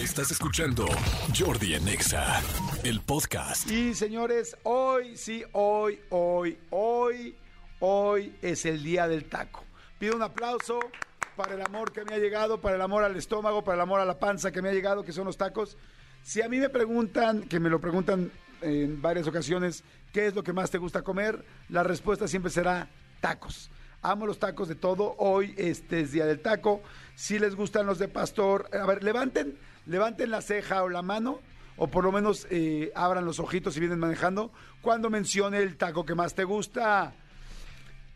Estás escuchando Jordi en Exa, el podcast. Y señores, hoy, sí, hoy, hoy, hoy, hoy es el día del taco. Pido un aplauso para el amor que me ha llegado, para el amor al estómago, para el amor a la panza que me ha llegado, que son los tacos. Si a mí me preguntan, que me lo preguntan en varias ocasiones, ¿qué es lo que más te gusta comer? La respuesta siempre será tacos. Amo los tacos de todo. Hoy este es día del taco. Si les gustan los de pastor, a ver, levanten, levanten la ceja o la mano, o por lo menos eh, abran los ojitos y vienen manejando cuando mencione el taco que más te gusta.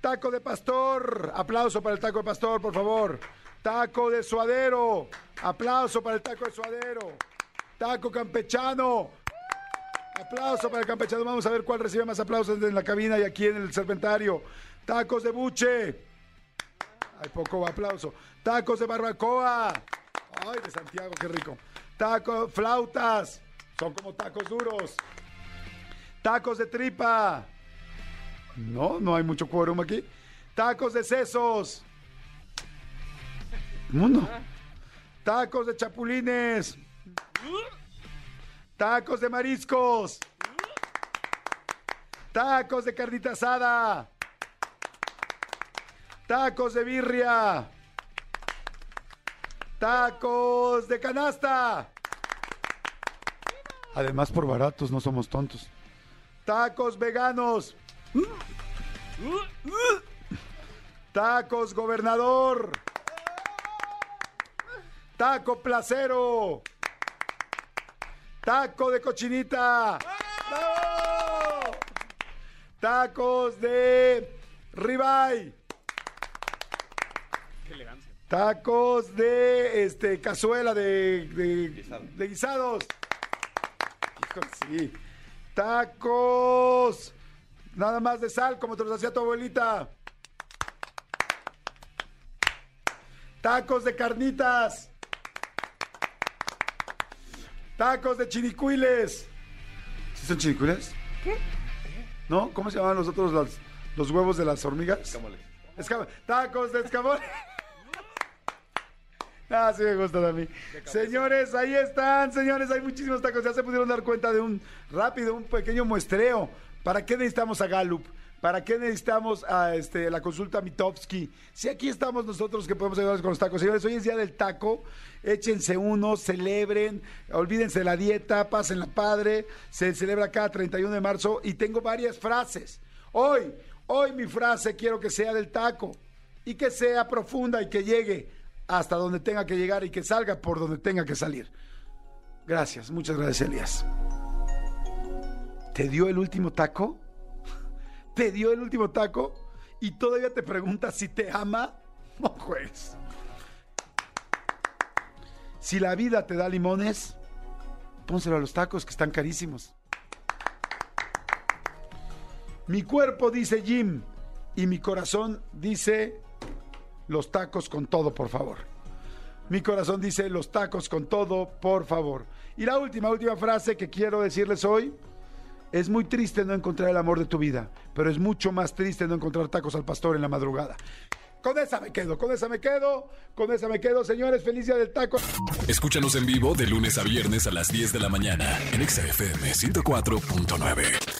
Taco de pastor. Aplauso para el taco de pastor, por favor. Taco de suadero. Aplauso para el taco de suadero. Taco campechano. Aplauso para el campechano. Vamos a ver cuál recibe más aplausos en la cabina y aquí en el serpentario. Tacos de buche. Hay poco aplauso. Tacos de barbacoa. Ay, de Santiago, qué rico. Tacos, flautas. Son como tacos duros. Tacos de tripa. No, no hay mucho quórum aquí. Tacos de sesos. Mundo. Tacos de chapulines. Tacos de mariscos. Tacos de carnita asada. Tacos de birria. Tacos de canasta. Además, por baratos, no somos tontos. Tacos veganos. Tacos gobernador. Taco placero. Taco de cochinita. ¡Bravo! Tacos de ribeye. Tacos de este cazuela de, de, de guisados. Híjole, sí. Tacos. Nada más de sal, como te los hacía tu abuelita. Tacos de carnitas. Tacos de chinicuiles. ¿Sí son chinicuiles? ¿Qué? ¿No? ¿Cómo se llaman los otros los, los huevos de las hormigas? Escamoles. Escam- tacos de escamol. Ah, sí me gustan a mí. Señores, ahí están, señores, hay muchísimos tacos. Ya se pudieron dar cuenta de un rápido, un pequeño muestreo. ¿Para qué necesitamos a Gallup? ¿Para qué necesitamos este, la consulta Mitofsky? Si aquí estamos nosotros que podemos ayudarles con los tacos. Señores, hoy es día del taco. Échense uno, celebren, olvídense de la dieta, pásenla padre. Se celebra cada 31 de marzo y tengo varias frases. Hoy, hoy mi frase quiero que sea del taco y que sea profunda y que llegue hasta donde tenga que llegar y que salga por donde tenga que salir. Gracias, muchas gracias, Elías. ¿Te dio el último taco? ¿Te dio el último taco? Y todavía te pregunta si te ama. No juegues. Si la vida te da limones, pónselo a los tacos que están carísimos. Mi cuerpo dice Jim y mi corazón dice los tacos con todo, por favor. Mi corazón dice los tacos con todo, por favor. Y la última, última frase que quiero decirles hoy. Es muy triste no encontrar el amor de tu vida, pero es mucho más triste no encontrar tacos al pastor en la madrugada. Con esa me quedo, con esa me quedo, con esa me quedo, señores. Feliz del taco. Escúchanos en vivo de lunes a viernes a las 10 de la mañana en Exa FM 104.9.